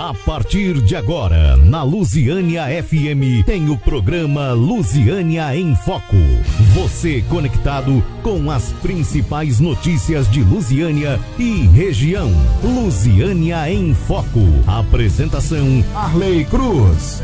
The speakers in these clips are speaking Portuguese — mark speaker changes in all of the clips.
Speaker 1: A partir de agora, na Lusiânia FM, tem o programa Lusiânia em Foco. Você conectado com as principais notícias de Lusiânia e região. Lusiânia em Foco. Apresentação: Arley Cruz.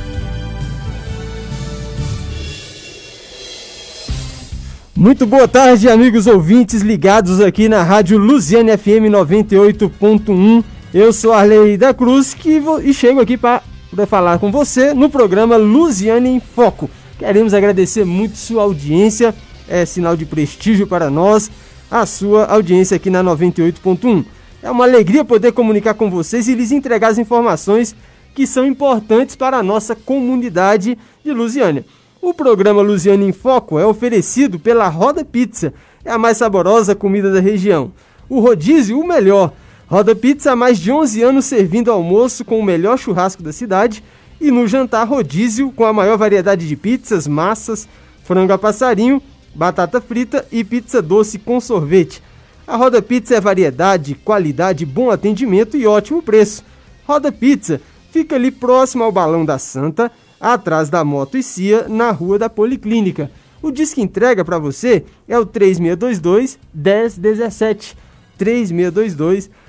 Speaker 2: Muito boa tarde, amigos ouvintes ligados aqui na Rádio Lusiana FM 98.1. Eu sou Arley da Cruz que e chego aqui para falar com você no programa Lusiana em Foco. Queremos agradecer muito sua audiência, é sinal de prestígio para nós, a sua audiência aqui na 98.1. É uma alegria poder comunicar com vocês e lhes entregar as informações que são importantes para a nossa comunidade de Lusiânia. O programa Luziana em Foco é oferecido pela Roda Pizza, é a mais saborosa comida da região. O rodízio, o melhor. Roda Pizza há mais de 11 anos servindo almoço com o melhor churrasco da cidade e no jantar rodízio com a maior variedade de pizzas, massas, frango a passarinho, batata frita e pizza doce com sorvete. A Roda Pizza é variedade, qualidade, bom atendimento e ótimo preço. Roda Pizza fica ali próximo ao Balão da Santa, atrás da Moto e Cia, na Rua da Policlínica. O disco entrega para você é o 3622 1017. 3622 1017.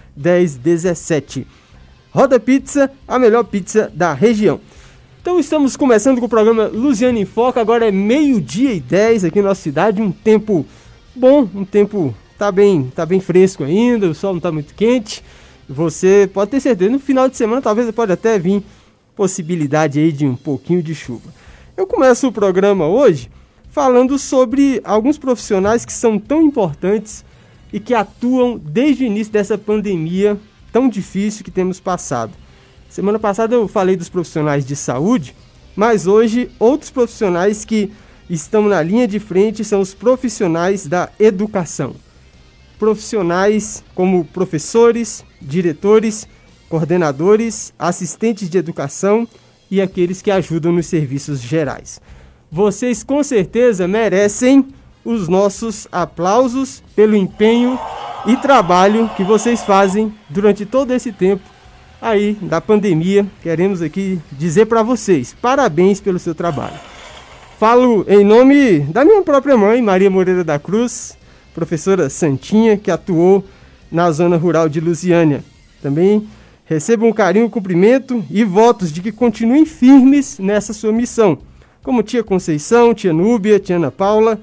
Speaker 2: Roda Pizza, a melhor pizza da região. Então estamos começando com o programa Luziane em Foca. Agora é meio-dia e 10 aqui na nossa cidade. Um tempo bom, um tempo tá bem, tá bem fresco ainda, o sol não tá muito quente. Você pode ter certeza, no final de semana talvez pode até vir possibilidade aí de um pouquinho de chuva. Eu começo o programa hoje falando sobre alguns profissionais que são tão importantes e que atuam desde o início dessa pandemia tão difícil que temos passado. Semana passada eu falei dos profissionais de saúde, mas hoje outros profissionais que estão na linha de frente são os profissionais da educação. Profissionais como professores, diretores, coordenadores, assistentes de educação e aqueles que ajudam nos serviços gerais. Vocês com certeza merecem os nossos aplausos pelo empenho e trabalho que vocês fazem durante todo esse tempo aí da pandemia. Queremos aqui dizer para vocês, parabéns pelo seu trabalho. Falo em nome da minha própria mãe, Maria Moreira da Cruz, professora Santinha, que atuou na zona rural de Lusiânia. Também recebam um carinho, cumprimento e votos de que continuem firmes nessa sua missão, como tia Conceição, tia Núbia, tia Ana Paula,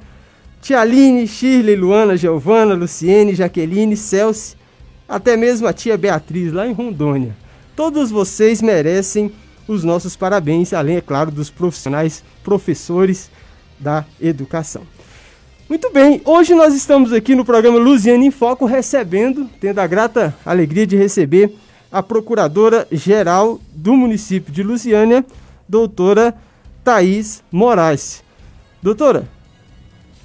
Speaker 2: tia Aline, Shirley, Luana, Giovana, Luciene, Jaqueline, Celso, até mesmo a tia Beatriz lá em Rondônia. Todos vocês merecem os nossos parabéns, além, é claro, dos profissionais, professores da educação. Muito bem, hoje nós estamos aqui no programa Luziane em Foco recebendo, tendo a grata alegria de receber a Procuradora-Geral do município de Lusiânia, doutora Thaís Moraes. Doutora,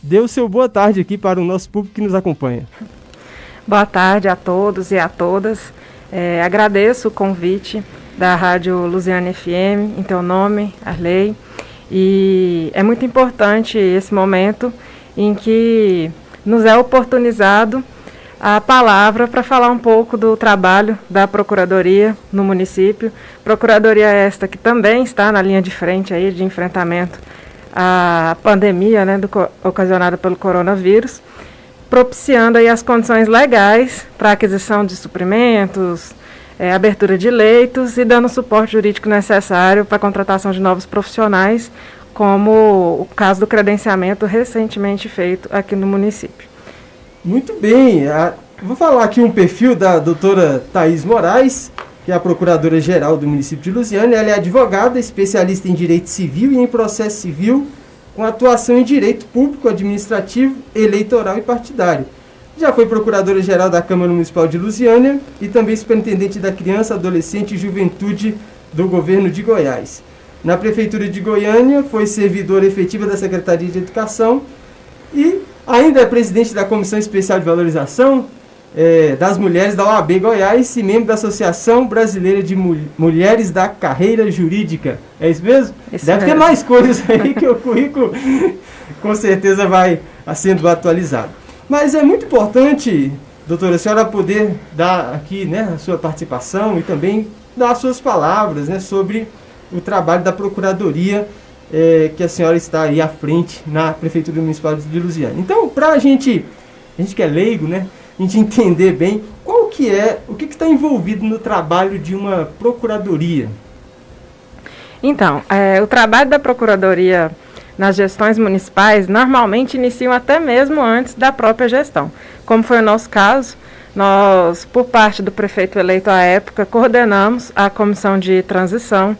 Speaker 2: dê o seu boa tarde aqui para o nosso público que nos acompanha.
Speaker 3: Boa tarde a todos e a todas. É, agradeço o convite da Rádio Lusiana FM, em teu nome, Arley. E é muito importante esse momento em que nos é oportunizado a palavra para falar um pouco do trabalho da Procuradoria no município. Procuradoria esta que também está na linha de frente aí de enfrentamento à pandemia né, do, ocasionada pelo coronavírus, propiciando aí as condições legais para aquisição de suprimentos, é, abertura de leitos e dando o suporte jurídico necessário para a contratação de novos profissionais, como o caso do credenciamento recentemente feito aqui no município.
Speaker 2: Muito bem. A, vou falar aqui um perfil da doutora Thaís Moraes, que é a procuradora-geral do município de Lusiana. Ela é advogada, especialista em direito civil e em processo civil, com atuação em direito público, administrativo, eleitoral e partidário. Já foi procuradora-geral da Câmara Municipal de Lusiânia e também superintendente da Criança, Adolescente e Juventude do governo de Goiás. Na Prefeitura de Goiânia, foi servidora efetiva da Secretaria de Educação e Ainda é presidente da Comissão Especial de Valorização é, das Mulheres da OAB Goiás e membro da Associação Brasileira de Mul Mulheres da Carreira Jurídica. É isso mesmo? Isso Deve mesmo. ter mais coisas aí que o currículo com certeza vai sendo atualizado. Mas é muito importante doutora, a senhora poder dar aqui né, a sua participação e também dar as suas palavras né, sobre o trabalho da Procuradoria é, que a senhora está aí à frente na Prefeitura Municipal de Lusiana. Então, para a gente, a gente que é leigo, né, a gente entender bem qual que é, o que está envolvido no trabalho de uma Procuradoria.
Speaker 3: Então, é, o trabalho da Procuradoria nas gestões municipais normalmente iniciam até mesmo antes da própria gestão. Como foi o nosso caso, nós, por parte do prefeito eleito à época, coordenamos a comissão de transição.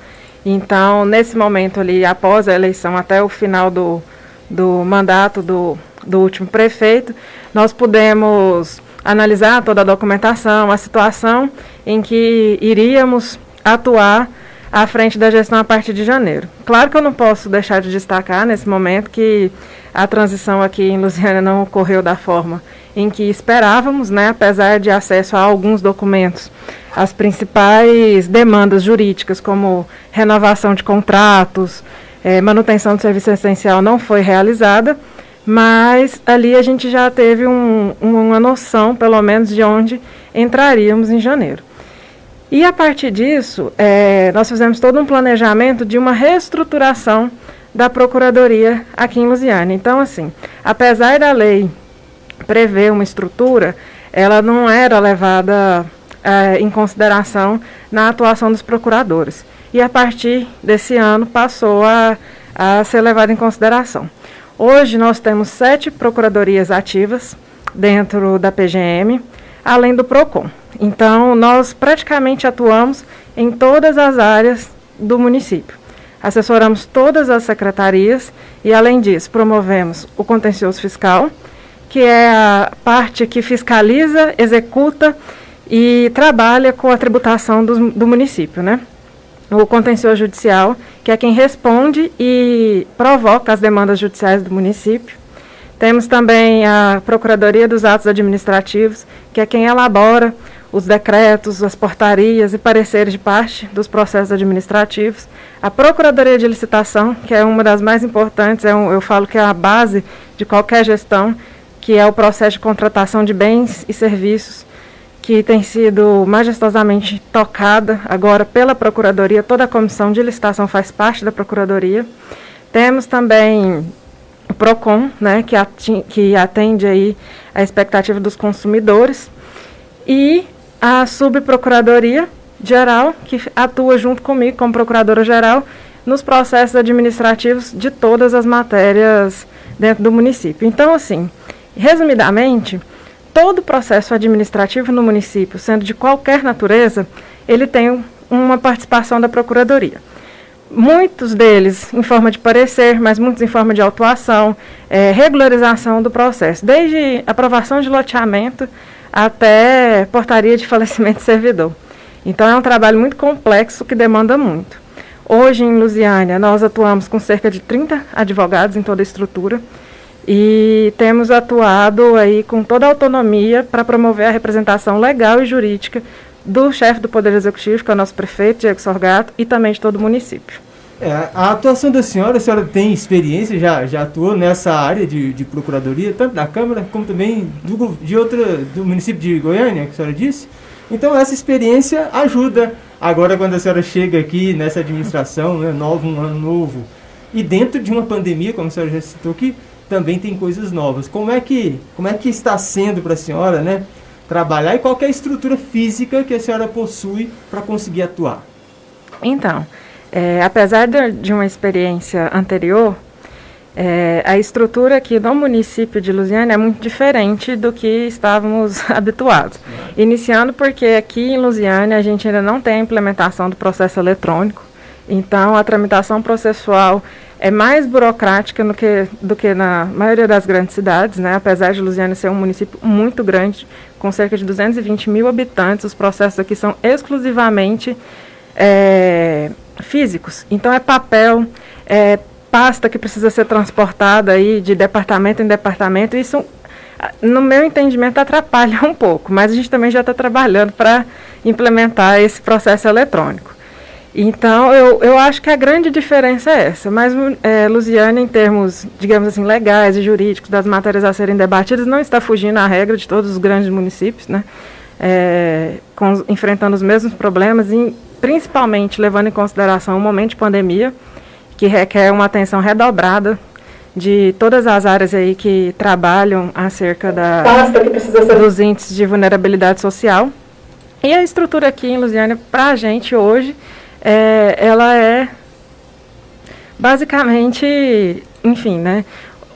Speaker 3: Então, nesse momento ali, após a eleição, até o final do, do mandato do, do último prefeito, nós pudemos analisar toda a documentação, a situação em que iríamos atuar à frente da gestão a partir de janeiro. Claro que eu não posso deixar de destacar nesse momento que a transição aqui em Lusiana não ocorreu da forma em que esperávamos, né, apesar de acesso a alguns documentos. As principais demandas jurídicas, como renovação de contratos, eh, manutenção do serviço essencial, não foi realizada, mas ali a gente já teve um, uma noção, pelo menos, de onde entraríamos em janeiro. E a partir disso, é, nós fizemos todo um planejamento de uma reestruturação da Procuradoria aqui em Lusiana. Então, assim, apesar da lei prever uma estrutura, ela não era levada é, em consideração na atuação dos procuradores. E a partir desse ano passou a, a ser levada em consideração. Hoje nós temos sete procuradorias ativas dentro da PGM, além do PROCON. Então, nós praticamente atuamos em todas as áreas do município. Assessoramos todas as secretarias e, além disso, promovemos o contencioso fiscal, que é a parte que fiscaliza, executa e trabalha com a tributação do, do município, né? O contencioso judicial, que é quem responde e provoca as demandas judiciais do município. Temos também a Procuradoria dos Atos Administrativos, que é quem elabora os decretos, as portarias e pareceres de parte dos processos administrativos. A Procuradoria de Licitação, que é uma das mais importantes, é um, eu falo que é a base de qualquer gestão, que é o processo de contratação de bens e serviços, que tem sido majestosamente tocada agora pela Procuradoria. Toda a comissão de licitação faz parte da Procuradoria. Temos também o PROCON, né, que, que atende aí a expectativa dos consumidores. E a subprocuradoria geral, que atua junto comigo como procuradora geral nos processos administrativos de todas as matérias dentro do município. Então, assim, resumidamente, todo processo administrativo no município, sendo de qualquer natureza, ele tem uma participação da procuradoria. Muitos deles em forma de parecer, mas muitos em forma de autuação, é, regularização do processo, desde aprovação de loteamento até portaria de falecimento de servidor. Então é um trabalho muito complexo que demanda muito. Hoje em Lusiânia nós atuamos com cerca de 30 advogados em toda a estrutura e temos atuado aí com toda a autonomia para promover a representação legal e jurídica do chefe do Poder Executivo, que é o nosso prefeito, Diego Sorgato, e também de todo o município.
Speaker 2: É, a atuação da senhora, a senhora tem experiência, já, já atuou nessa área de, de procuradoria, tanto da Câmara como também do, de outra, do município de Goiânia, que a senhora disse. Então essa experiência ajuda agora quando a senhora chega aqui nessa administração, né, novo, um ano novo, e dentro de uma pandemia, como a senhora já citou aqui, também tem coisas novas. Como é que, como é que está sendo para a senhora, né, trabalhar e qual é a estrutura física que a senhora possui para conseguir atuar?
Speaker 3: Então, é, apesar de, uma experiência anterior, é, a estrutura aqui no município de Lusiana é muito diferente do que estávamos habituados. Iniciando porque aqui em Lusiana a gente ainda não tem a implementação do processo eletrônico, então a tramitação processual é mais burocrática do que, do que na maioria das grandes cidades, né? apesar de Lusiana ser um município muito grande, com cerca de 220 mil habitantes, os processos aqui são exclusivamente é, físicos. Então é papel, é pasta que precisa ser transportada aí de departamento em departamento. Isso, no meu entendimento, atrapalha um pouco, mas a gente também já está trabalhando para implementar esse processo eletrônico. Então, eu, eu acho que a grande diferença é essa. Mas é, Lusiana, em termos, digamos assim, legais e jurídicos das matérias a serem debatidas, não está fugindo à regra de todos os grandes municípios, né? É, com, enfrentando os mesmos problemas, e principalmente levando em consideração o momento de pandemia, que requer uma atenção redobrada de todas as áreas aí que trabalham acerca da, dos índices de vulnerabilidade social. E a estrutura aqui em Lusiana, para a gente hoje, é, ela é basicamente, enfim, né?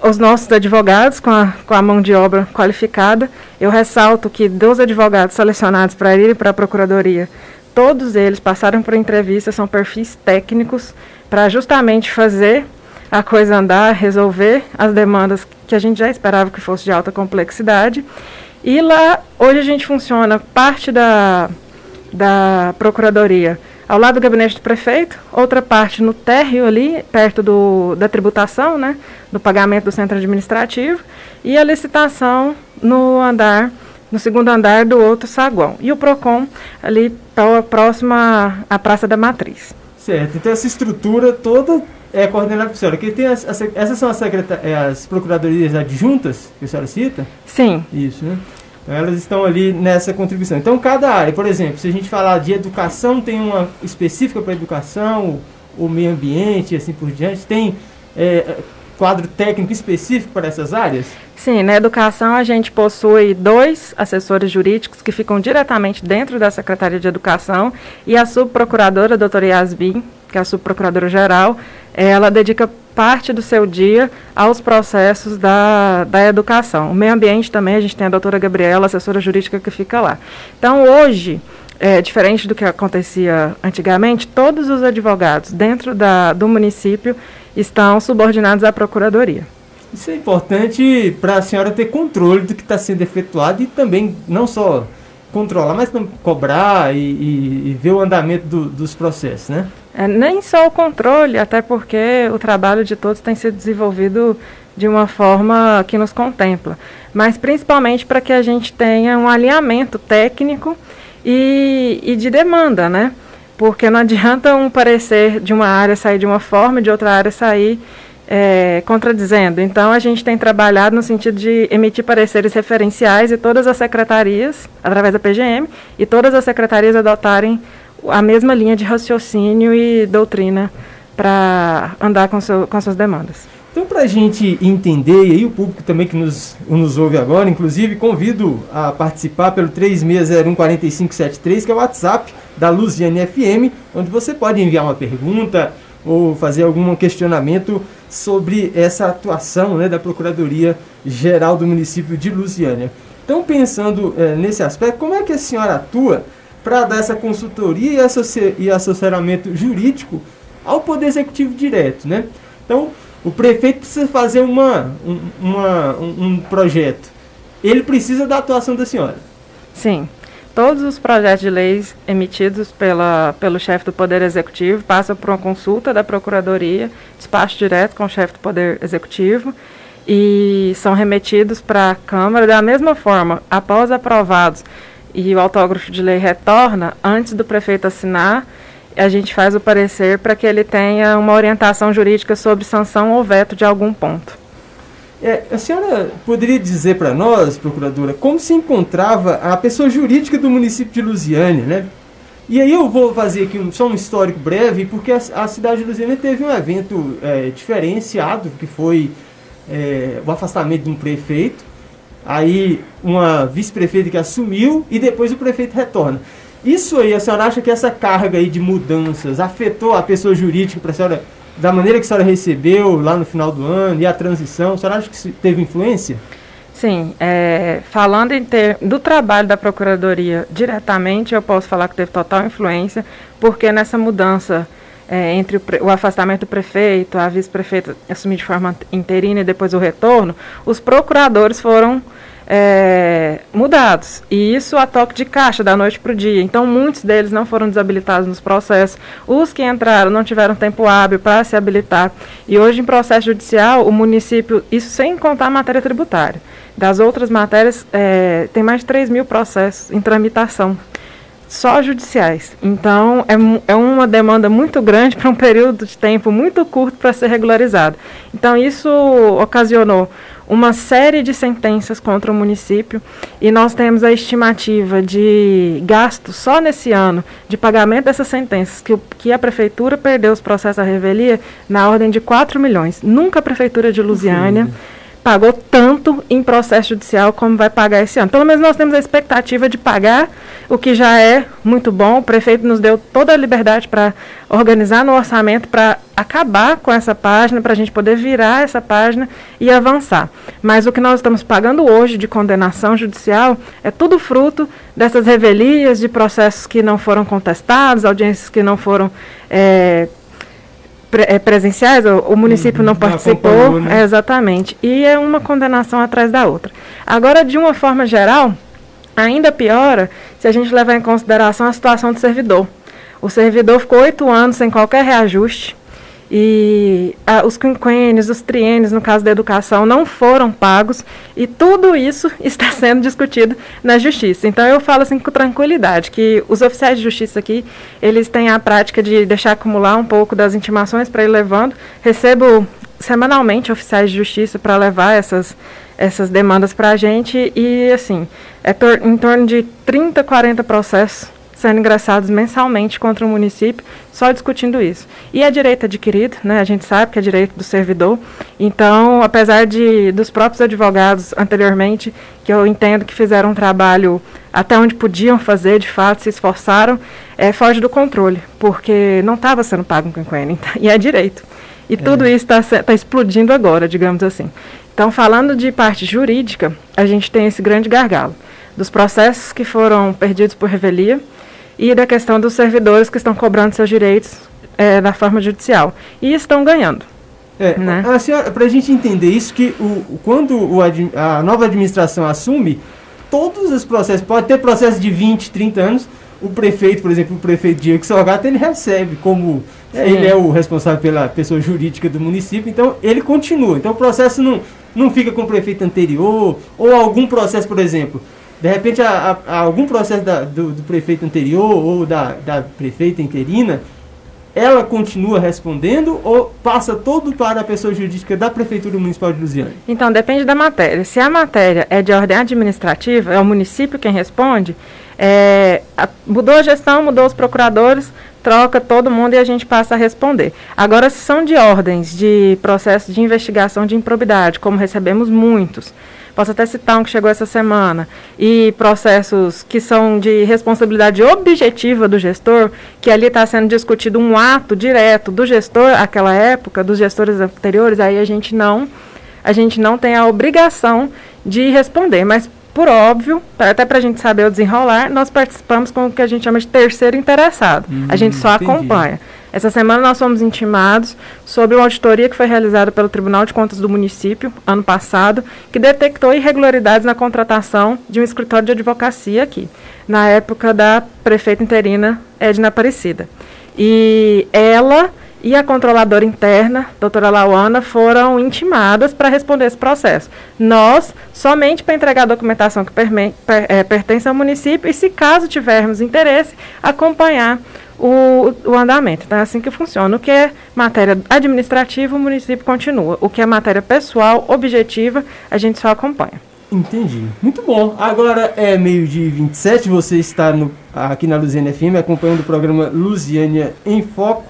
Speaker 3: Os nossos advogados com a, com a mão de obra qualificada. Eu ressalto que dos advogados selecionados para ir para a Procuradoria, todos eles passaram por entrevista, são perfis técnicos para justamente fazer a coisa andar, resolver as demandas que a gente já esperava que fosse de alta complexidade. E lá, hoje a gente funciona parte da, da Procuradoria ao lado do gabinete do prefeito, outra parte no térreo ali, perto do, da tributação, né, do pagamento do centro administrativo, e a licitação no andar, no segundo andar do outro saguão. E o PROCON ali próxima à Praça da Matriz.
Speaker 2: Certo, então essa estrutura toda é coordenada por senhora. Que tem as, as, essas são as, é, as procuradorias adjuntas que a senhora cita?
Speaker 3: Sim.
Speaker 2: Isso, né? Elas estão ali nessa contribuição. Então, cada área, por exemplo, se a gente falar de educação, tem uma específica para educação, o meio ambiente e assim por diante. Tem é, quadro técnico específico para essas áreas?
Speaker 3: Sim, na educação a gente possui dois assessores jurídicos que ficam diretamente dentro da Secretaria de Educação e a subprocuradora, a doutora Yasmin, que é a subprocuradora-geral, ela dedica parte do seu dia aos processos da, da educação. O meio ambiente também, a gente tem a doutora Gabriela, assessora jurídica, que fica lá. Então, hoje, é, diferente do que acontecia antigamente, todos os advogados dentro da, do município estão subordinados à procuradoria.
Speaker 2: Isso é importante para a senhora ter controle do que está sendo efetuado e também não só controlar, mas também cobrar e, e, e ver o andamento do, dos processos, né?
Speaker 3: É, nem só o controle, até porque o trabalho de todos tem sido desenvolvido de uma forma que nos contempla, mas principalmente para que a gente tenha um alinhamento técnico e, e de demanda, né? Porque não adianta um parecer de uma área sair de uma forma e de outra área sair é, contradizendo. Então, a gente tem trabalhado no sentido de emitir pareceres referenciais e todas as secretarias, através da PGM, e todas as secretarias adotarem a mesma linha de raciocínio e doutrina para andar com, seu, com as suas demandas.
Speaker 2: Então, para a gente entender, e aí o público também que nos, nos ouve agora, inclusive, convido a participar pelo 3601-4573, que é o WhatsApp da Luziane FM, onde você pode enviar uma pergunta ou fazer algum questionamento sobre essa atuação né, da Procuradoria Geral do município de Lusiânia. Então, pensando é, nesse aspecto, como é que a senhora atua para dar essa consultoria e, e assessoramento jurídico ao Poder Executivo direto, né? Então, o prefeito precisa fazer uma, um, uma, um, um projeto. Ele precisa da atuação da senhora.
Speaker 3: Sim. Todos os projetos de leis emitidos pela, pelo chefe do Poder Executivo passam por uma consulta da Procuradoria, despacho direto com o chefe do Poder Executivo e são remetidos para a Câmara da mesma forma, após aprovados e o autógrafo de lei retorna, antes do prefeito assinar, a gente faz o parecer para que ele tenha uma orientação jurídica sobre sanção ou veto de algum ponto.
Speaker 2: É, a senhora poderia dizer para nós, procuradora, como se encontrava a pessoa jurídica do município de Lusiane, né? E aí eu vou fazer aqui um, só um histórico breve, porque a, a cidade de Lusiane teve um evento é, diferenciado, que foi é, o afastamento de um prefeito, aí uma vice-prefeita que assumiu e depois o prefeito retorna. Isso aí, a senhora acha que essa carga aí de mudanças afetou a pessoa jurídica para a senhora da maneira que a senhora recebeu lá no final do ano e a transição, a senhora acha que teve influência?
Speaker 3: Sim, é, falando ter, do trabalho da Procuradoria diretamente, eu posso falar que teve total influência, porque nessa mudança é, entre o, o, afastamento do prefeito, a vice-prefeita assumir de forma interina e depois o retorno, os procuradores foram é, mudados. E isso a toque de caixa, da noite para o dia. Então, muitos deles não foram desabilitados nos processos. Os que entraram não tiveram tempo hábil para se habilitar. E hoje, em processo judicial, o município, isso sem contar a matéria tributária. Das outras matérias, é, tem mais de 3 mil processos em tramitação. só judiciais. Então, é, é uma demanda muito grande para um período de tempo muito curto para ser regularizado. Então, isso ocasionou uma série de sentenças contra o município e nós temos a estimativa de gastos só nesse ano de pagamento dessas sentenças que, que a prefeitura perdeu os processos à revelia na ordem de 4 milhões. Nunca a prefeitura de Lusiânia pagou tanto em processo judicial como vai pagar esse ano. Pelo menos nós temos a expectativa de pagar, o que já é muito bom. O prefeito nos deu toda a liberdade para organizar no orçamento para acabar com essa página, para a gente poder virar essa página e avançar. Mas o que nós estamos pagando hoje de condenação judicial é tudo fruto dessas revelias de processos que não foram contestados, audiências que não foram é, pre é, presenciais, o, o município uhum, não participou. Né? É, exatamente. E é uma condenação atrás da outra. Agora, de uma forma geral, ainda piora se a gente levar em consideração a situação do servidor. O servidor ficou oito anos sem qualquer reajuste e ah, os quinquênios, os triênios, no caso da educação, não foram pagos e tudo isso está sendo discutido na justiça. Então eu falo assim com tranquilidade que os oficiais de justiça aqui, eles têm a prática de deixar acumular um pouco das intimações para ir levando. Recebo semanalmente oficiais de justiça para levar essas essas demandas para a gente e assim, é em torno de 30, 40 processos sendo ingressados mensalmente contra o município, só discutindo isso. E é direito adquirido, né? A gente sabe que é direito do servidor. Então, apesar de dos próprios advogados anteriormente, que eu entendo que fizeram um trabalho até onde podiam fazer, de fato, se esforçaram, é, foge do controle, porque não estava sendo pago um quinquênio, e é direito. E é. tudo isso está tá explodindo agora, digamos assim. Então, falando de parte jurídica, a gente tem esse grande gargalo dos processos que foram perdidos por revelia, e da questão dos servidores que estão cobrando seus direitos é, da forma judicial. E estão ganhando.
Speaker 2: É, né? para a gente entender isso, que o, quando o, a nova administração assume, todos os processos, pode ter processo de 20, 30 anos, o prefeito, por exemplo, o prefeito Diego Salgato, ele recebe como é, ele é o responsável pela pessoa jurídica do município, então ele continua. Então o processo não, não fica com o prefeito anterior, ou algum processo, por exemplo, de repente, a, a, algum processo da, do, do, prefeito anterior ou da, da prefeita interina, ela continua respondendo ou passa todo para a pessoa jurídica da Prefeitura Municipal de Lusiana?
Speaker 3: Então, depende da matéria. Se a matéria é de ordem administrativa, é o município quem responde, é, a, mudou a gestão, mudou os procuradores, troca todo mundo e a gente passa a responder. Agora, se são de ordens de processo de investigação de improbidade, como recebemos muitos, posso até citar um que chegou essa semana, e processos que são de responsabilidade objetiva do gestor, que ali está sendo discutido um ato direto do gestor, aquela época, dos gestores anteriores, aí a gente não, a gente não tem a obrigação de responder, mas por óbvio, até para a gente saber o desenrolar, nós participamos com o que a gente chama de terceiro interessado. Hum, a gente só entendi. acompanha. Essa semana nós fomos intimados sobre uma auditoria que foi realizada pelo Tribunal de Contas do município, ano passado, que detectou irregularidades na contratação de um escritório de advocacia aqui, na época da prefeita interina Edna Aparecida. E ela e a controladora interna, doutora Lauana, foram intimadas para responder esse processo. Nós, somente para entregar a documentação que per, é, pertence ao município e, se caso tivermos interesse, acompanhar o, o andamento. Então, é assim que funciona. O que é matéria administrativa, o município continua. O que é matéria pessoal, objetiva, a gente só acompanha.
Speaker 2: Entendi. Muito bom. Agora é meio-dia 27, você está no, aqui na Luziânia FM acompanhando o programa Luziânia em Foco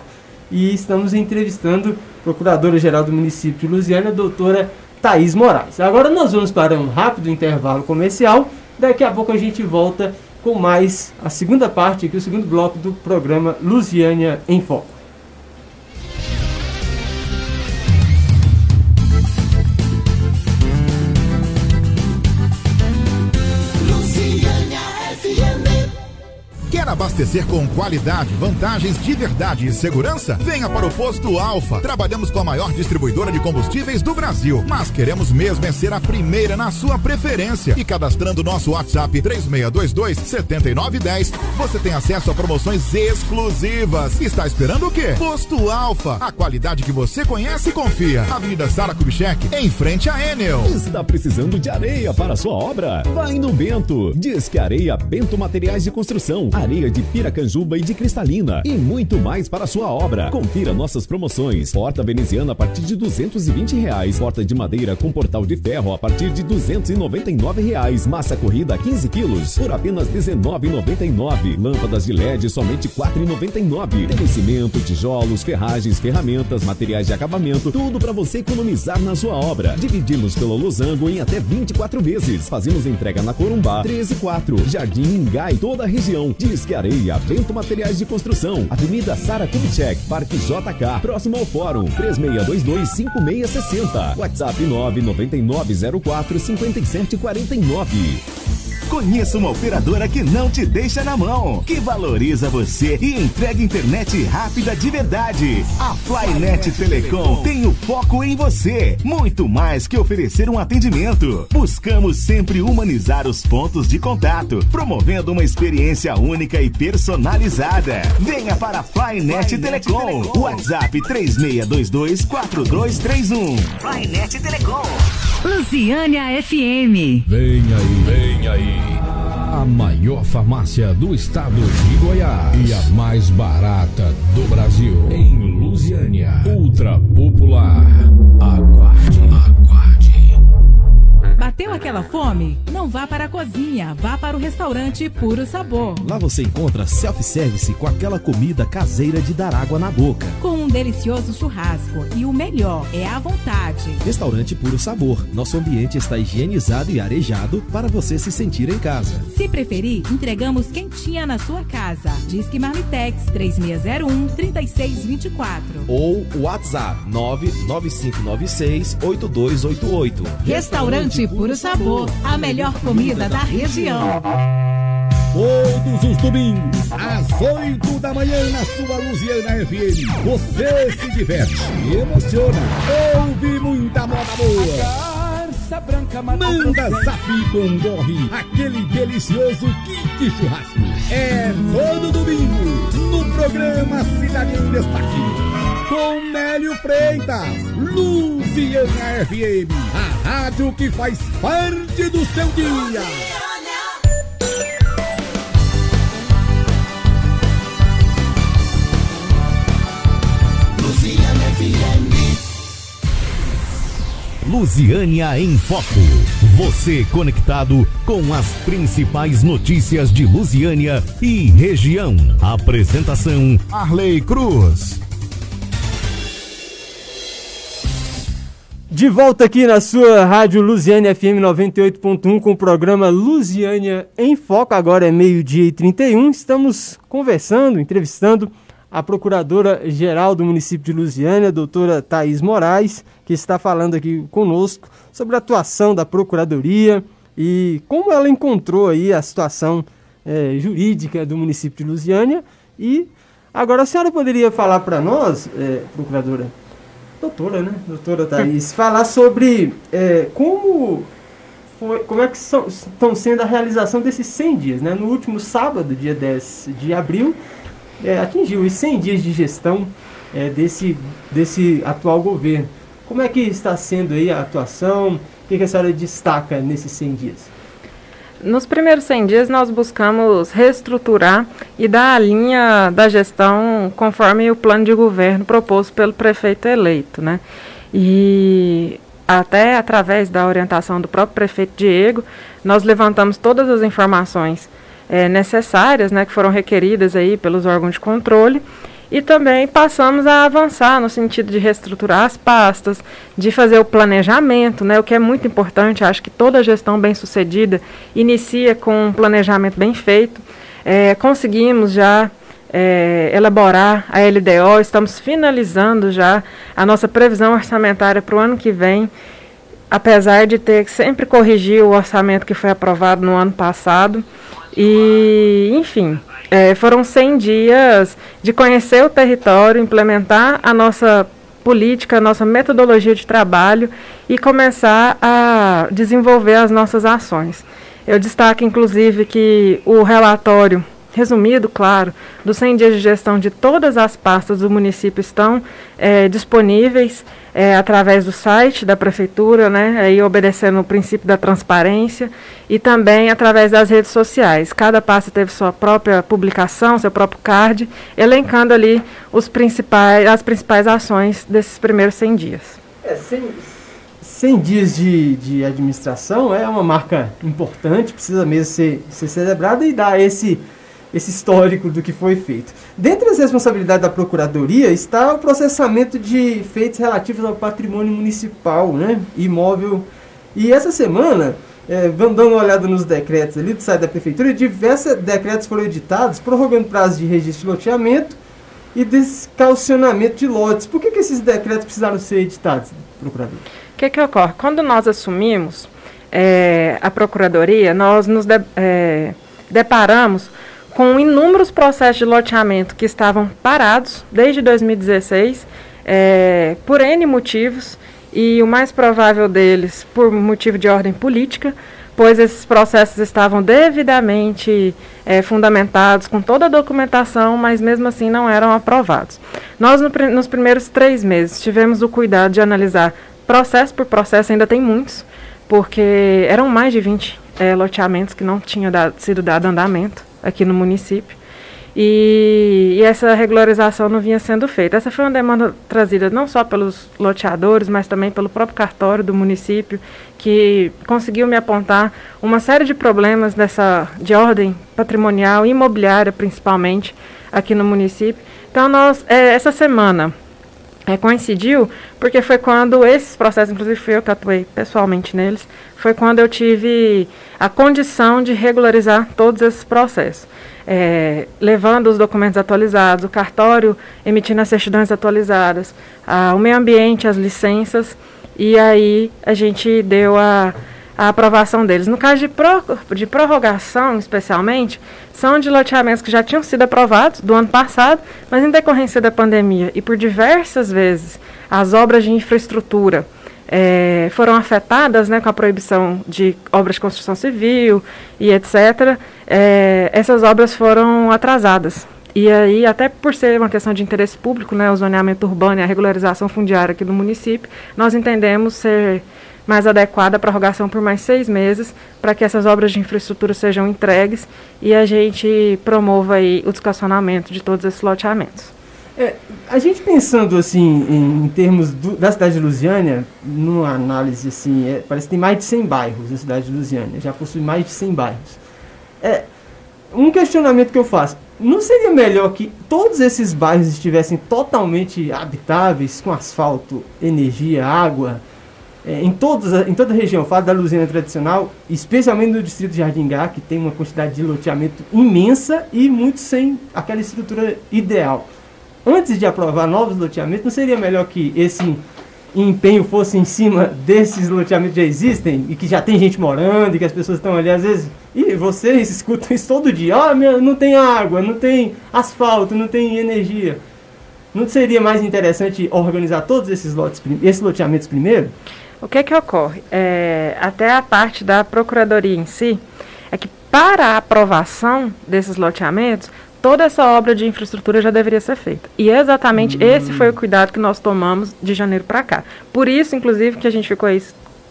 Speaker 2: e estamos entrevistando a Procuradora-Geral do município de Luziânia, a doutora Thaís Moraes. Agora nós vamos para um rápido intervalo comercial, daqui a pouco a gente volta com mais a segunda parte aqui, o segundo bloco do programa Lusiânia em Foco.
Speaker 4: Abastecer com qualidade, vantagens de verdade e segurança? Venha para o Posto Alfa. Trabalhamos com a maior distribuidora de combustíveis do Brasil, mas queremos mesmo é ser a primeira na sua preferência. E cadastrando nosso WhatsApp 3622 7910, você tem acesso a promoções exclusivas. Está esperando o quê? Posto Alfa, a qualidade que você conhece e confia. Avenida Sara Kubitschek, em frente a Enel.
Speaker 1: Está precisando de areia para sua obra? Vai no Bento. Diz que Areia Bento Materiais de Construção, areia de Piracanjuba e de Cristalina e muito mais para sua obra. Confira nossas promoções. Porta veneziana a partir de 220 reais. Porta de madeira com portal de ferro a partir de 299 reais. Massa corrida 15 quilos por apenas 19,99. Lâmpadas de LED somente 4,99. Tem cimento, tijolos, ferragens, ferramentas, materiais de acabamento, tudo para você economizar na sua obra. Dividimos pelo losango em até 24 vezes. Fazemos entrega na Corumbá 134, Jardim Ingai, toda a região. Disque Areia, Bento Materiais de Construção, Avenida Sara Kubitschek, Parque JK, próximo ao Fórum 3622 5660. WhatsApp 99904 5749. Conheça uma operadora que não te deixa na mão, que valoriza você e entrega internet rápida de verdade. A Flynet Telecom tem o foco em você, muito mais que oferecer um atendimento. Buscamos sempre humanizar os pontos de contato, promovendo uma experiência única e personalizada. Venha para a Flynet Telecom. WhatsApp 3622 4231.
Speaker 5: Flynet Telecom. Luciânia FM.
Speaker 1: Vem aí, vem aí. A maior farmácia do estado de Goiás e a mais barata do Brasil. Em Lusiânia. Ultra popular. Aguarde.
Speaker 5: Bateu aquela fome? Não vá para a cozinha, vá para o restaurante Puro Sabor.
Speaker 6: Lá você encontra self-service com aquela comida caseira de dar água na boca.
Speaker 5: Com um delicioso churrasco e o melhor é a vontade.
Speaker 6: Restaurante Puro Sabor. Nosso ambiente está higienizado e arejado para você se sentir em casa.
Speaker 5: Se preferir, entregamos quentinha na sua casa. Disque Marmitex 3601 3624.
Speaker 6: Ou WhatsApp 99596 8288.
Speaker 5: Restaurante Puro Sabor, a melhor comida da região.
Speaker 1: Todos os domingos, às 8 da manhã, na sua Luziana FM. Você se diverte, emociona, ouve muita moda boa. Manda zap com gorre, aquele delicioso kit churrasco. É todo domingo, no programa Cidade em Destaque. Com Nélio Freitas, Luziana FM, a rádio que faz parte do seu dia. Lusiânia em Foco. Você conectado com as principais notícias de Lusiânia e região. Apresentação Arley Cruz.
Speaker 2: De volta aqui na sua rádio Lusiânia FM 98.1 com o programa Lusiânia em Foco. Agora é meio-dia e 31. Estamos conversando, entrevistando a Procuradora-Geral do município de Lusiânia, a doutora Thaís Moraes, que está falando aqui conosco sobre a atuação da Procuradoria e como ela encontrou aí a situação é, jurídica do município de Lusiânia. E agora a senhora poderia falar para nós, é, Procuradora, doutora, né? Doutora Thaís, falar sobre é, como foi, como é que estão sendo a realização desses 100 dias, né? No último sábado, dia 10 de abril, é, atingiu os 100 dias de gestão é, desse, desse atual governo. Como é que está sendo aí a atuação? O que, que a senhora destaca nesses 100 dias?
Speaker 3: Nos primeiros 100 dias, nós buscamos reestruturar e dar a linha da gestão conforme o plano de governo proposto pelo prefeito eleito. Né? E até através da orientação do próprio prefeito Diego, nós levantamos todas as informações é, necessárias, né, que foram requeridas aí pelos órgãos de controle, e também passamos a avançar no sentido de reestruturar as pastas, de fazer o planejamento, né, o que é muito importante. Acho que toda gestão bem sucedida inicia com um planejamento bem feito. É, conseguimos já é, elaborar a LDO, estamos finalizando já a nossa previsão orçamentária para o ano que vem, apesar de ter que sempre corrigir o orçamento que foi aprovado no ano passado. E, enfim, é, foram 100 dias de conhecer o território, implementar a nossa política, a nossa metodologia de trabalho e começar a desenvolver as nossas ações. Eu destaco, inclusive, que o relatório resumido, claro, dos 100 dias de gestão de todas as pastas do município estão é, disponíveis é, através do site da prefeitura, né, aí obedecendo o princípio da transparência e também através das redes sociais. Cada pasta teve sua própria publicação, seu próprio card, elencando ali os principais, as principais ações desses primeiros 100 dias.
Speaker 2: É, 100, 100 dias de, de administração é uma marca importante, precisa mesmo ser, ser celebrada e dar esse esse histórico do que foi feito. Dentre as responsabilidades da Procuradoria está o processamento de feitos relativos ao patrimônio municipal, né, imóvel. E essa semana, é, vamos dar uma olhada nos decretos ali do site da Prefeitura, diversos decretos foram editados prorrogando prazo de registro de loteamento e descalcionamento de lotes. Por que, que esses decretos precisaram ser editados, Procurador?
Speaker 3: O que, que ocorre? Quando nós assumimos é, a Procuradoria, nós nos de, é, deparamos com inúmeros processos de loteamento que estavam parados desde 2016, é, por N motivos, e o mais provável deles por motivo de ordem política, pois esses processos estavam devidamente é, fundamentados, com toda a documentação, mas mesmo assim não eram aprovados. Nós, no, nos primeiros três meses, tivemos o cuidado de analisar processo por processo, ainda tem muitos, porque eram mais de 20 é, loteamentos que não tinham sido dado andamento aqui no município. E, e, essa regularização não vinha sendo feita. Essa foi uma demanda trazida não só pelos loteadores, mas também pelo próprio cartório do município, que conseguiu me apontar uma série de problemas dessa, de ordem patrimonial imobiliária, principalmente, aqui no município. Então, nós, é, essa semana, é, coincidiu porque foi quando esses processos, inclusive fui eu que atuei pessoalmente neles, foi quando eu tive a condição de regularizar todos esses processos. É, levando os documentos atualizados, o cartório emitindo as certidões atualizadas, a, o meio ambiente, as licenças, e aí a gente deu a, a aprovação deles. No caso de, pro, de prorrogação, especialmente, são de loteamentos que já tinham sido aprovados do ano passado, mas em decorrência da pandemia e por diversas vezes as obras de infraestrutura é, foram afetadas né, com a proibição de obras de construção civil e etc., é, essas obras foram atrasadas. E aí, até por ser uma questão de interesse público, né, o zoneamento urbano e a regularização fundiária aqui do município, nós entendemos ser mais adequada a prorrogação por mais seis meses para que essas obras de infraestrutura sejam entregues e a gente promova aí o descacionamento de todos esses loteamentos.
Speaker 2: É, a gente pensando assim em, em termos do, da cidade de Lusiânia, numa análise assim, é, parece que tem mais de 100 bairros na cidade de Lusiânia, já possui mais de 100 bairros. É, um questionamento que eu faço, não seria melhor que todos esses bairros estivessem totalmente habitáveis, com asfalto, energia, água, é, em, todos, em toda a região, falo da Lusiana tradicional, especialmente no distrito de Jardim Gá, que tem uma quantidade de loteamento imensa e muito sem aquela estrutura ideal antes de aprovar novos loteamentos, não seria melhor que esse empenho fosse em cima desses loteamentos que já existem e que já tem gente morando e que as pessoas estão ali às vezes e vocês escutam isso todo dia, oh, não tem água, não tem asfalto, não tem energia. Não seria mais interessante organizar todos esses lotes, esses loteamentos primeiro?
Speaker 3: O que é que ocorre? É, até a parte da procuradoria em si é que para a aprovação desses loteamentos toda essa obra de infraestrutura já deveria ser feita. E exatamente hum. esse foi o cuidado que nós tomamos de janeiro para cá. Por isso, inclusive, que a gente ficou aí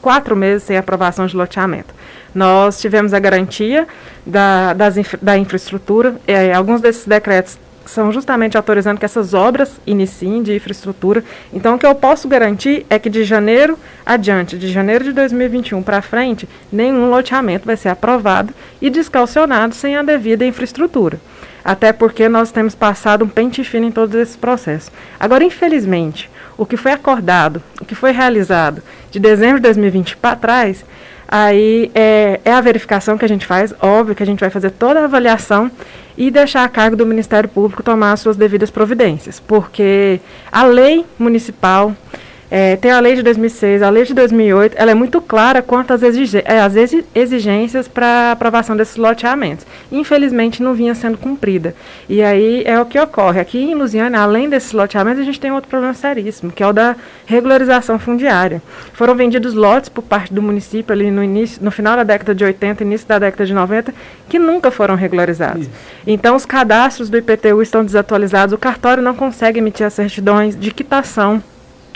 Speaker 3: quatro meses sem aprovação de loteamento. Nós tivemos a garantia da, das da infraestrutura, é, alguns desses decretos são justamente autorizando que essas obras iniciem de infraestrutura. Então, o que eu posso garantir é que de janeiro adiante, de janeiro de 2021 para frente, nenhum loteamento vai ser aprovado e descalcionado sem a devida infraestrutura até porque nós temos passado um pente fino em todos esses processos. Agora, infelizmente, o que foi acordado, o que foi realizado de dezembro de 2020 para trás, aí é, é, a verificação que a gente faz, óbvio que a gente vai fazer toda a avaliação e deixar a cargo do Ministério Público tomar as suas devidas providências, porque a lei municipal É, tem a lei de 2006, a lei de 2008, ela é muito clara quanto às, exige é, às exigências para aprovação desses loteamentos. Infelizmente, não vinha sendo cumprida. E aí é o que ocorre. Aqui em Lusiana, além desses loteamentos, a gente tem outro problema seríssimo, que é o da regularização fundiária. Foram vendidos lotes por parte do município ali no início, no final da década de 80, início da década de 90, que nunca foram regularizados. Isso. Então, os cadastros do IPTU estão desatualizados, o cartório não consegue emitir as certidões de quitação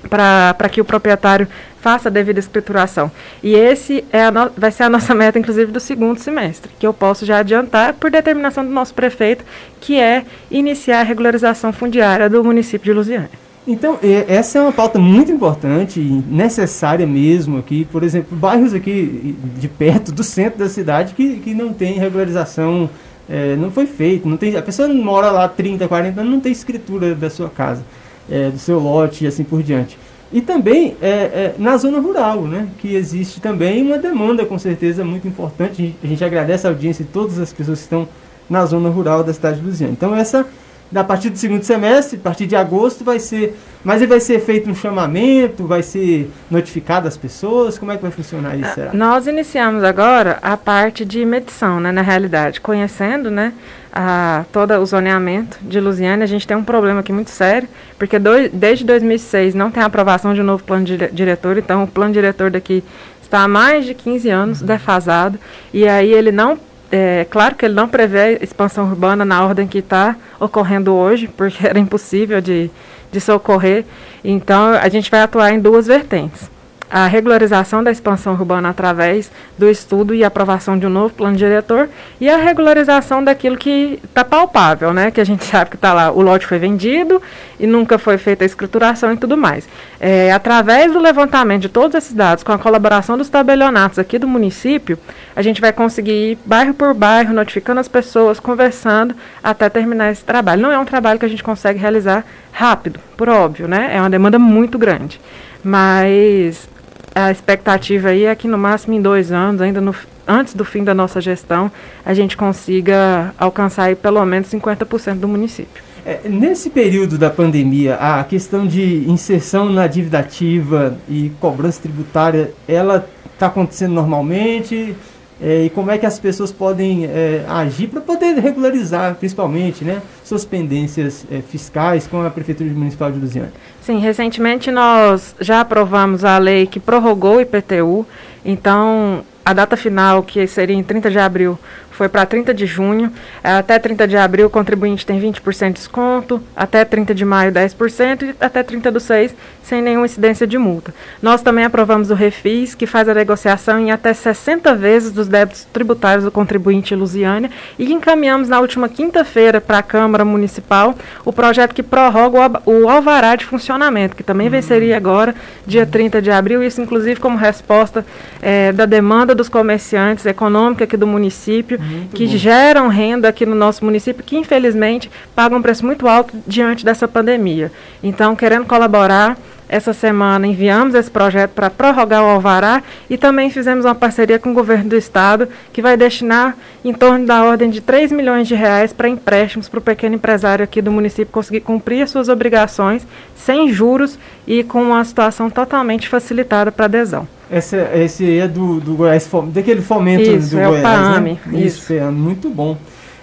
Speaker 3: para que o proprietário faça a devida escrituração. E esse é no, vai ser a nossa meta, inclusive, do segundo semestre, que eu posso já adiantar por determinação do nosso prefeito, que é iniciar a regularização fundiária do município de Lusiânia.
Speaker 2: Então, essa é uma pauta muito importante necessária mesmo aqui. Por exemplo, bairros aqui de perto do centro da cidade que, que não tem regularização, é, não foi feito. Não tem, a pessoa mora lá 30, 40 anos, não tem escritura da sua casa é, do seu lote e assim por diante. E também é, é, na zona rural, né, que existe também uma demanda com certeza muito importante. A gente agradece a audiência de todas as pessoas que estão na zona rural da cidade de Luziana. Então essa a partir do segundo semestre, a partir de agosto, vai ser. Mas vai ser feito um chamamento, vai ser notificado as pessoas? Como é que vai funcionar isso? Será?
Speaker 3: Nós iniciamos agora a parte de medição, né, na realidade, conhecendo né, a, todo o zoneamento de Lusiana. A gente tem um problema aqui muito sério, porque do, desde 2006 não tem aprovação de um novo plano de, diretor, então o plano diretor daqui está há mais de 15 anos uhum. defasado, e aí ele não é claro que ele não prevê expansão urbana na ordem que está ocorrendo hoje, porque era impossível de, de socorrer. Então, a gente vai atuar em duas vertentes a regularização da expansão urbana através do estudo e aprovação de um novo plano diretor e a regularização daquilo que está palpável, né? Que a gente sabe que está lá, o lote foi vendido e nunca foi feita a escrituração e tudo mais. É, através do levantamento de todos esses dados, com a colaboração dos tabelionatos aqui do município, a gente vai conseguir ir bairro por bairro, notificando as pessoas, conversando, até terminar esse trabalho. Não é um trabalho que a gente consegue realizar rápido, por óbvio, né? É uma demanda muito grande. Mas a expectativa aí é que no máximo em dois anos, ainda no, antes do fim da nossa gestão, a gente consiga alcançar aí pelo menos 50% do município.
Speaker 2: É, nesse período da pandemia, a questão de inserção na dívida ativa e cobrança tributária, ela está acontecendo normalmente? É, e como é que as pessoas podem é, agir para poder regularizar, principalmente, né, suas pendências é, fiscais com a Prefeitura Municipal de Lusiana?
Speaker 3: Sim, recentemente nós já aprovamos a lei que prorrogou o IPTU, então a data final, que seria em 30 de abril, foi para 30 de junho. Até 30 de abril, o contribuinte tem 20% de desconto, até 30 de maio, 10%, e até 30 do 6, sem nenhuma incidência de multa. Nós também aprovamos o Refis, que faz a negociação em até 60 vezes dos débitos tributários do contribuinte Lusiânia, e encaminhamos na última quinta-feira para a Câmara Municipal o projeto que prorroga o alvará de funcionamento, que também uhum. venceria agora, dia 30 de abril, isso inclusive como resposta é, da demanda dos comerciantes econômica aqui do município, muito que bom. geram renda aqui no nosso município, que infelizmente pagam um preço muito alto diante dessa pandemia. Então, querendo colaborar, essa semana enviamos esse projeto para prorrogar o Alvará e também fizemos uma parceria com o governo do estado, que vai destinar em torno da ordem de 3 milhões de reais para empréstimos para o pequeno empresário aqui do município conseguir cumprir as suas obrigações sem juros e com uma situação totalmente facilitada para adesão.
Speaker 2: Esse, esse é do, do Goiás, daquele fomento
Speaker 3: Isso,
Speaker 2: do
Speaker 3: é
Speaker 2: Goiás,
Speaker 3: o PAME.
Speaker 2: né? Isso, Isso. é muito bom.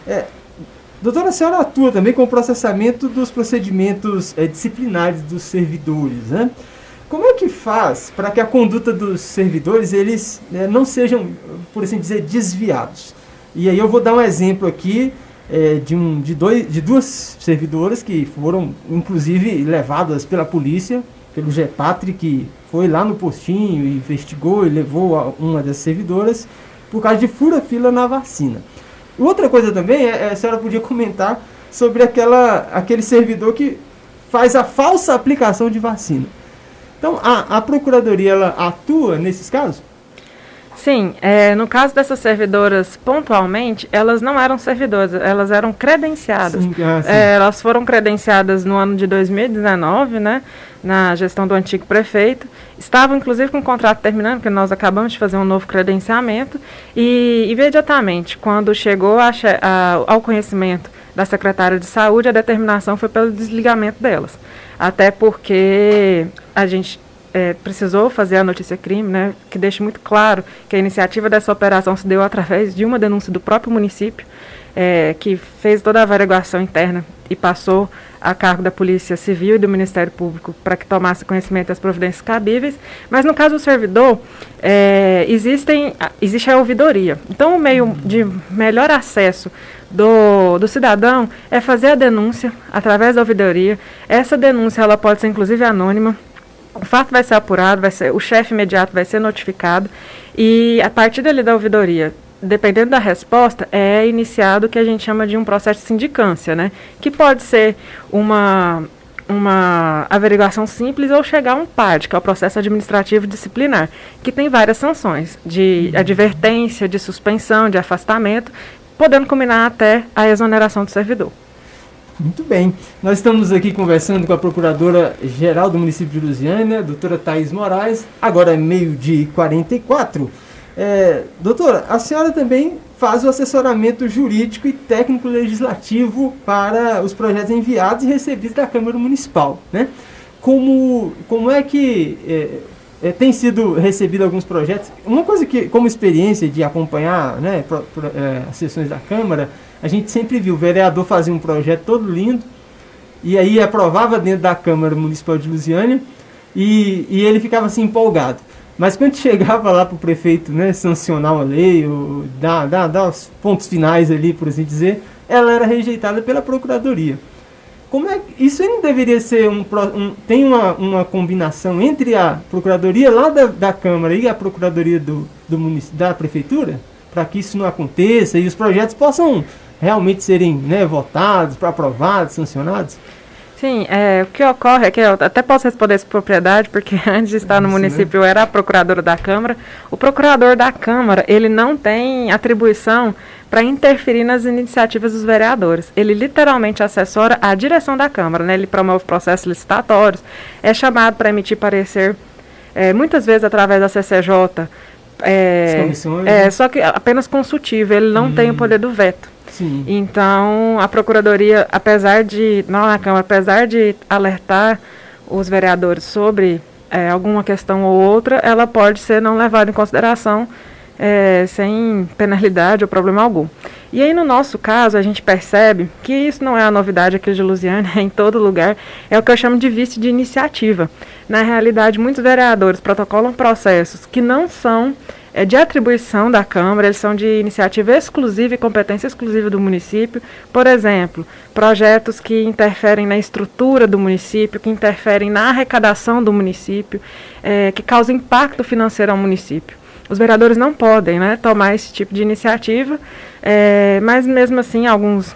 Speaker 2: É, doutora, a senhora atua também com o processamento dos procedimentos é, disciplinares dos servidores, né? Como é que faz para que a conduta dos servidores eles né, não sejam, por assim dizer, desviados? E aí eu vou dar um exemplo aqui é, de, um, de, dois, de duas servidoras que foram, inclusive, levadas pela polícia, pelo GEPATRI, que foi lá no postinho investigou e levou uma das servidoras por causa de fura-fila na vacina. Outra coisa também, é, é, a senhora podia comentar sobre aquela, aquele servidor que faz a falsa aplicação de vacina. Então, a, a Procuradoria ela atua nesses casos?
Speaker 3: Sim, é, no caso dessas servidoras, pontualmente, elas não eram servidoras, elas eram credenciadas. Sim, ah, sim. É, elas foram credenciadas no ano de 2019, né, na gestão do antigo prefeito. Estavam, inclusive, com o contrato terminando, porque nós acabamos de fazer um novo credenciamento. E, imediatamente, quando chegou a, a, ao conhecimento da secretária de saúde, a determinação foi pelo desligamento delas. Até porque a gente é, precisou fazer a notícia crime, né, que deixe muito claro que a iniciativa dessa operação se deu através de uma denúncia do próprio município, é, que fez toda a averiguação interna e passou a cargo da Polícia Civil e do Ministério Público para que tomasse conhecimento das providências cabíveis. Mas no caso do servidor, é, existem, existe a ouvidoria. Então, o meio de melhor acesso do, do cidadão é fazer a denúncia através da ouvidoria. Essa denúncia ela pode ser inclusive anônima. O fato vai ser apurado, vai ser, o chefe imediato vai ser notificado e a partir dali da ouvidoria dependendo da resposta, é iniciado o que a gente chama de um processo de sindicância, né? Que pode ser uma, uma averiguação simples ou chegar a um PAD, que é o processo administrativo disciplinar, que tem várias sanções, de advertência, de suspensão, de afastamento, podendo combinar até a exoneração do servidor.
Speaker 2: Muito bem. Nós estamos aqui conversando com a Procuradora-Geral do município de Lusiânia, doutora Thais Moraes. Agora é meio-dia e 44. É, doutora, a senhora também faz o assessoramento jurídico e técnico legislativo para os projetos enviados e recebidos da Câmara Municipal, né? Como, como é que é, é, tem sido recebido alguns projetos? Uma coisa que, como experiência de acompanhar né, pro, pro, é, as sessões da Câmara, a gente sempre viu o vereador fazer um projeto todo lindo e aí aprovava dentro da Câmara Municipal de Lusiânia e, e ele ficava assim empolgado. Mas quando chegava lá para o prefeito né, sancionar uma lei, ou dar, dar, dar os pontos finais ali, por assim dizer, ela era rejeitada pela procuradoria. Como é isso não deveria ser um, um tem uma, uma combinação entre a procuradoria lá da, da Câmara e a procuradoria do, do da prefeitura para que isso não aconteça e os projetos possam realmente serem né, votados, aprovados, sancionados?
Speaker 3: Sim, é, o que ocorre é que eu até posso responder essa propriedade, porque antes de estar no Isso, município né? eu era a procuradora da Câmara. O procurador da Câmara, ele não tem atribuição para interferir nas iniciativas dos vereadores. Ele literalmente assessora a direção da Câmara, né? ele promove processos licitatórios, é chamado para emitir parecer, é, muitas vezes através da CCJ, é, é, né? só que apenas consultivo, ele não hum. tem o poder do veto. Sim. Então, a Procuradoria, apesar de, não na Câmara, apesar de alertar os vereadores sobre é, alguma questão ou outra, ela pode ser não levada em consideração é, sem penalidade ou problema algum. E aí, no nosso caso, a gente percebe que isso não é a novidade aqui de Lusiana, é em todo lugar, é o que eu chamo de vice de iniciativa. Na realidade, muitos vereadores protocolam processos que não são é de atribuição da Câmara, eles são de iniciativa exclusiva e competência exclusiva do município. Por exemplo, projetos que interferem na estrutura do município, que interferem na arrecadação do município, é, que causam impacto financeiro ao município. Os vereadores não podem né, tomar esse tipo de iniciativa, é, mas mesmo assim alguns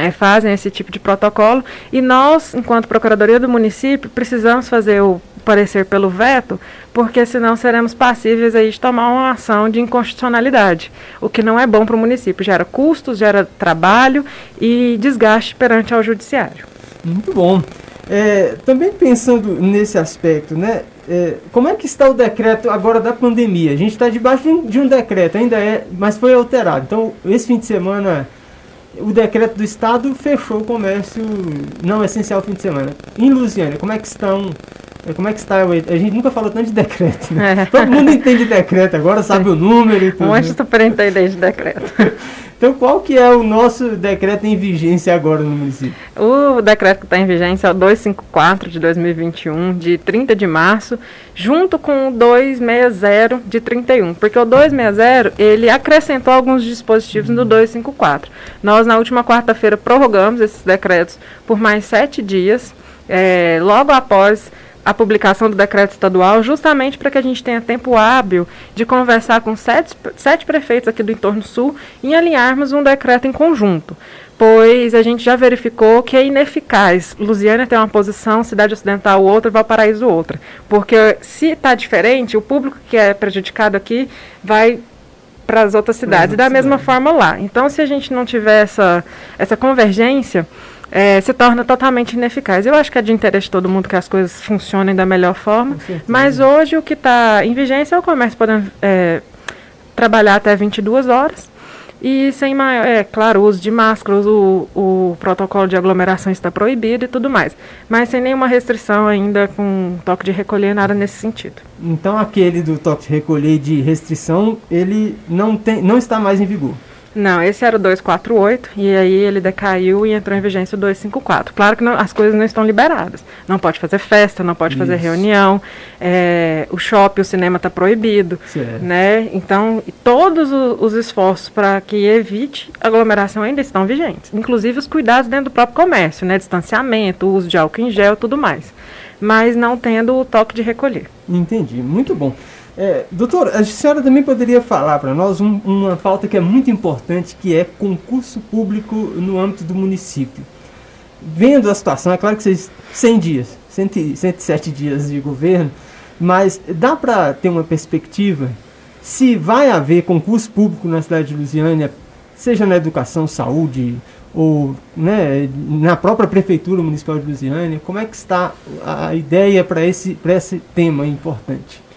Speaker 3: é, fazem esse tipo de protocolo e nós, enquanto Procuradoria do Município, precisamos fazer o parecer pelo veto, porque senão seremos passíveis aí de tomar uma ação de inconstitucionalidade, o que não é bom para o município, gera custos, gera trabalho e desgaste perante ao judiciário.
Speaker 2: Muito bom. É, também pensando nesse aspecto, né? É, como é que está o decreto agora da pandemia? A gente está debaixo de um, de decreto, ainda é, mas foi alterado. Então, esse fim de semana o decreto do Estado fechou o comércio não essencial fim de semana. Em Lusiana, como é que estão como é que está? A gente nunca falou tanto de decreto, né? É. Todo mundo entende decreto agora, sabe o número e tudo. Um
Speaker 3: de superintendente de decreto.
Speaker 2: então, qual que é o nosso decreto em vigência agora no município?
Speaker 3: O decreto que está em vigência é o 254 de 2021, de 30 de março, junto com o 260 de 31, porque o 260, ele acrescentou alguns dispositivos no 254. Nós, na última quarta-feira, prorrogamos esses decretos por mais sete dias, é, logo após a publicação do decreto estadual, justamente para que a gente tenha tempo hábil de conversar com sete, sete prefeitos aqui do entorno sul e alinharmos um decreto em conjunto. Pois a gente já verificou que é ineficaz. Lusiana tem uma posição, Cidade Ocidental outra, Valparaíso outra. Porque se está diferente, o público que é prejudicado aqui vai para as outras cidades, da mesma forma lá. Então, se a gente não tiver essa, essa convergência, é, se torna totalmente ineficaz. Eu acho que é de interesse de todo mundo que as coisas funcionem da melhor forma, mas hoje o que está em vigência é o comércio podendo é, trabalhar até 22 horas, E sem maior, é claro, o uso de máscaras, o, o protocolo de aglomeração está proibido e tudo mais. Mas sem nenhuma restrição ainda com toque de recolher, nada nesse sentido.
Speaker 2: Então aquele do toque de recolher de restrição, ele não, tem, não está mais em vigor.
Speaker 3: Não, esse era o 248 e aí ele decaiu e entrou em vigência o 254. Claro que não, as coisas não estão liberadas. Não pode fazer festa, não pode Isso. fazer reunião, é, o shopping, o cinema está proibido, certo. né? Então, todos os, os esforços para que evite aglomeração ainda estão vigentes. Inclusive os cuidados dentro do próprio comércio, né? Distanciamento, uso de álcool em gel, tudo mais. Mas não tendo o toque de recolher.
Speaker 2: Entendi, muito bom. É, doutor, a senhora também poderia falar para nós um, uma pauta que é muito importante, que é concurso público no âmbito do município. Vendo a situação, é claro que vocês 100 dias, 100, 107 dias de governo, mas dá para ter uma perspectiva se vai haver concurso público na cidade de Lusiânia, seja na educação, saúde ou né, na própria prefeitura municipal de Lusiânia, como é que está a ideia para esse, esse tema importante?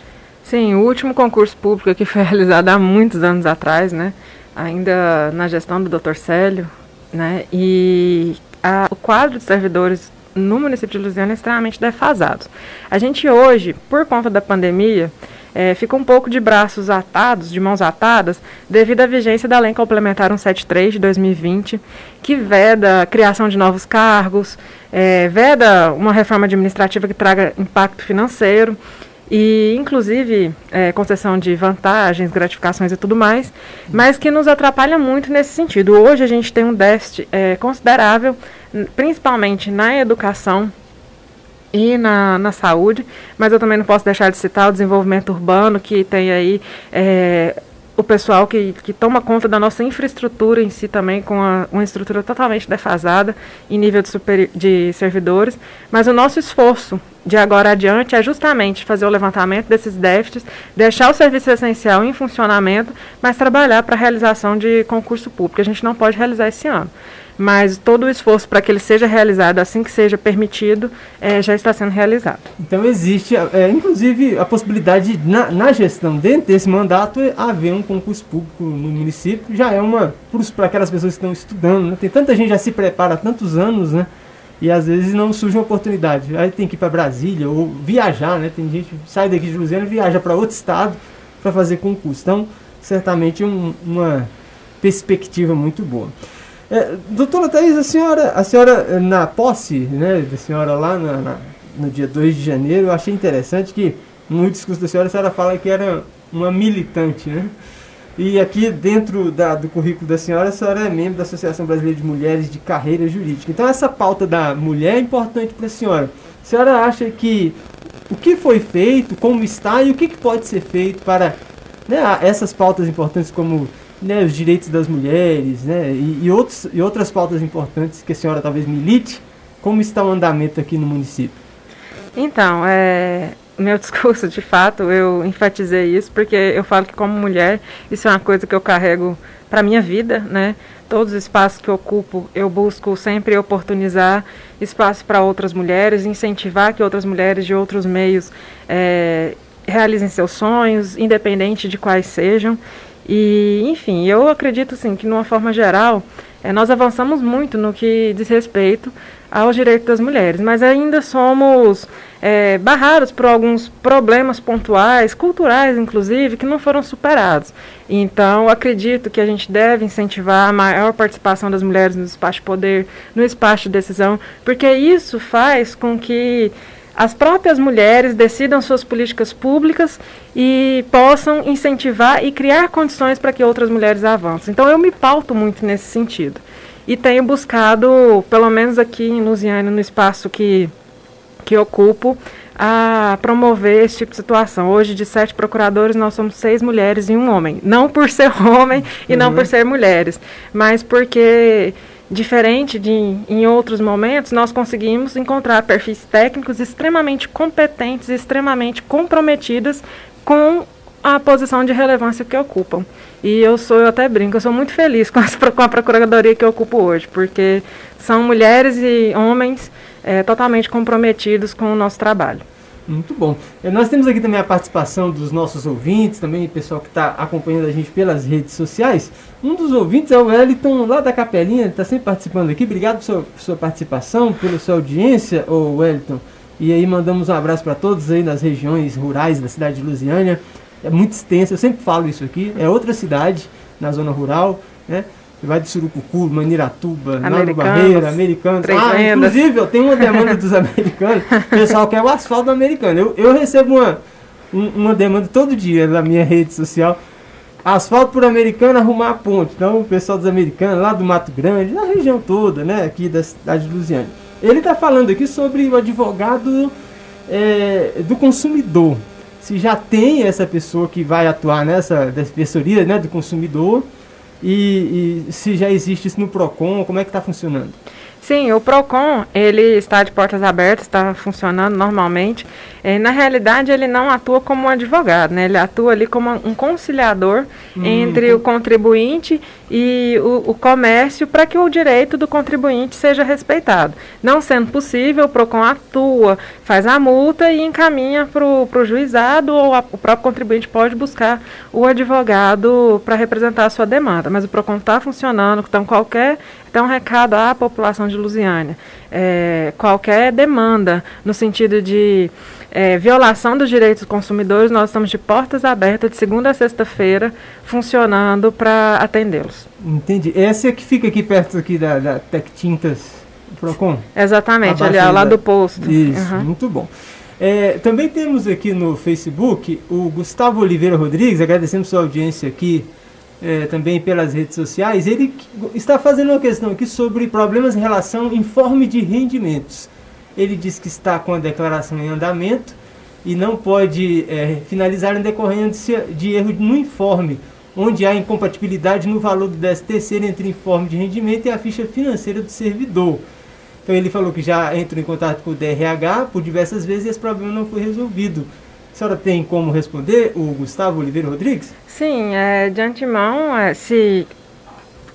Speaker 3: Sim, o último concurso público que foi realizado há muitos anos atrás, né? Ainda na gestão do Dr. Célio, né? E a, o quadro de servidores no município de Lusiana é extremamente defasado. A gente hoje, por conta da pandemia, é, fica um pouco de braços atados, de mãos atadas, devido à vigência da Lei Complementar 173 de 2020, que veda a criação de novos cargos, é, veda uma reforma administrativa que traga impacto financeiro e inclusive é, concessão de vantagens, gratificações e tudo mais, mas que nos atrapalha muito nesse sentido. Hoje a gente tem um déficit é, considerável, principalmente na educação e na, na saúde, mas eu também não posso deixar de citar o desenvolvimento urbano, que tem aí é, o pessoal que, que toma conta da nossa infraestrutura em si também, com a, uma estrutura totalmente defasada em nível de, super, de servidores. Mas o nosso esforço de agora adiante é justamente fazer o levantamento desses déficits, deixar o serviço essencial em funcionamento, mas trabalhar para a realização de concurso público. A gente não pode realizar esse ano mas todo o esforço para que ele seja realizado assim que seja permitido é, já está sendo realizado.
Speaker 2: Então existe, é, inclusive, a possibilidade de, na, na, gestão, dentro desse mandato, haver um concurso público no município, já é uma, para aquelas pessoas que estão estudando, né? tem tanta gente já se prepara há tantos anos, né? E às vezes não surge uma oportunidade. Aí tem que ir para Brasília ou viajar, né? Tem gente que sai daqui de Luziana e viaja para outro estado para fazer concurso. Então, certamente um, uma perspectiva muito boa. É, doutora Thais, a senhora, a senhora na posse né, da senhora lá na, na, no dia 2 de janeiro, eu achei interessante que no discurso da senhora a senhora fala que era uma militante, né? E aqui dentro da, do currículo da senhora, a senhora é membro da Associação Brasileira de Mulheres de Carreira Jurídica. Então essa pauta da mulher é importante para a senhora. A senhora acha que o que foi feito, como está e o que, que pode ser feito para né, essas pautas importantes como né, os direitos das mulheres, né, e, e, outros, e outras pautas importantes que a senhora talvez milite, como está o andamento aqui no município?
Speaker 3: Então, é, meu discurso, de fato, eu enfatizei isso, porque eu falo que como mulher, isso é uma coisa que eu carrego para minha vida, né? Todos os espaços que eu ocupo, eu busco sempre oportunizar espaço para outras mulheres, incentivar que outras mulheres de outros meios é, realizem seus sonhos, independente de quais sejam. E, enfim, eu acredito sim que, de uma forma geral, é, nós avançamos muito no que diz respeito aos direitos das mulheres, mas ainda somos é, barrados por alguns problemas pontuais, culturais inclusive, que não foram superados. Então, acredito que a gente deve incentivar a maior participação das mulheres no espaço de poder, no espaço de decisão, porque isso faz com que as próprias mulheres decidam suas políticas públicas e possam incentivar e criar condições para que outras mulheres avancem. Então eu me pauto muito nesse sentido. E tenho buscado, pelo menos aqui em Lusiana, no espaço que, que ocupo, a promover esse tipo de situação. Hoje, de sete procuradores, nós somos seis mulheres e um homem. Não por ser homem e uhum. não por ser mulheres, mas porque Diferente de em outros momentos, nós conseguimos encontrar perfis técnicos extremamente competentes, extremamente comprometidos com a posição de relevância que ocupam. E eu sou, eu até brinco, eu sou muito feliz com, as, com a procuradoria que eu ocupo hoje, porque são mulheres e homens é, totalmente comprometidos com o nosso trabalho.
Speaker 2: Muito bom. Eh, nós temos aqui também a participação dos nossos ouvintes, também pessoal que está acompanhando a gente pelas redes sociais. Um dos ouvintes é o Wellington, lá da Capelinha, está sempre participando aqui. Obrigado por sua, por sua participação, pela sua audiência, ô Wellington. E aí mandamos um abraço para todos aí nas regiões rurais da cidade de Lusiânia. É muito extenso, eu sempre falo isso aqui. É outra cidade na zona rural, né? Vai de Surucucu, Maniratuba, Nova Barreira, Americanos. Ah, inclusive, eu tenho uma demanda dos americanos. O pessoal quer o asfalto americano. Eu, eu recebo uma, um, uma demanda todo dia na minha rede social. Asfalto por americano, arrumar a ponte. Então, o pessoal dos americanos, lá do Mato Grande, na região toda, né, aqui da cidade de Lusiane. Ele está falando aqui sobre o advogado é, do consumidor. Se já tem essa pessoa que vai atuar nessa defensoria né, do consumidor e, e se já existe isso no PROCON, como é que está funcionando?
Speaker 3: Sim, o PROCON, ele está de portas abertas, está funcionando normalmente. É, na realidade, ele não atua como um advogado, né? ele atua ali como um conciliador hum. entre o contribuinte e o, o comércio para que o direito do contribuinte seja respeitado. Não sendo possível, o PROCON atua, faz a multa e encaminha para o juizado ou a, o próprio contribuinte pode buscar o advogado para representar a sua demanda. Mas o PROCON está funcionando, então qualquer então, um recado à população de Lusiânia. É, qualquer demanda no sentido de é, violação dos direitos dos consumidores, nós estamos de portas abertas de segunda a sexta-feira, funcionando para atendê-los.
Speaker 2: Entendi. Essa é que fica aqui perto aqui da, da Tec Tintas Procon?
Speaker 3: Exatamente, ali ao lado do posto.
Speaker 2: Isso, uhum. muito bom. É, também temos aqui no Facebook o Gustavo Oliveira Rodrigues, agradecemos sua audiência aqui é, também pelas redes sociais, ele está fazendo uma questão aqui sobre problemas em relação ao informe de rendimentos. Ele diz que está com a declaração em andamento e não pode é, finalizar em decorrência de erro no informe, onde há incompatibilidade no valor do 13 terceiro entre informe de rendimento e a ficha financeira do servidor. Então ele falou que já entrou em contato com o DRH por diversas vezes e esse problema não foi resolvido. A senhora tem como responder o Gustavo Oliveira Rodrigues?
Speaker 3: Sim, é, de antemão, é, se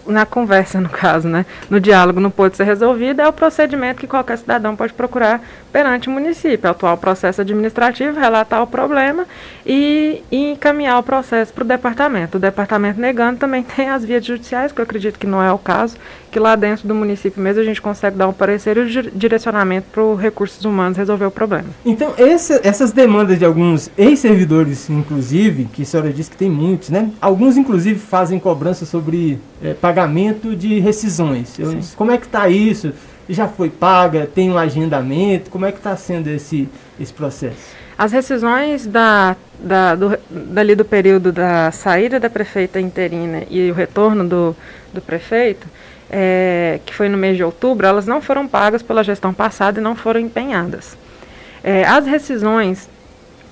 Speaker 3: na conversa, no caso, né, no diálogo não pode ser resolvido, é o procedimento que qualquer cidadão pode procurar perante o município, atuar o processo administrativo, relatar o problema e, e encaminhar o processo para o departamento. O departamento negando também tem as vias judiciais, que eu acredito que não é o caso, que lá dentro do município mesmo a gente consegue dar um parecer e o direcionamento para os recursos humanos resolver o problema.
Speaker 2: Então, esse, essas demandas de alguns ex-servidores, inclusive, que a senhora disse que tem muitos, né? Alguns, inclusive, fazem cobrança sobre é, pagamento de rescisões. Eu, como é que está isso? Já foi paga? Tem um agendamento? Como é que está sendo esse, esse processo?
Speaker 3: As rescisões da, da, do, dali do período da saída da prefeita interina e o retorno do, do prefeito, é, que foi no mês de outubro, elas não foram pagas pela gestão passada e não foram empenhadas. É, as rescisões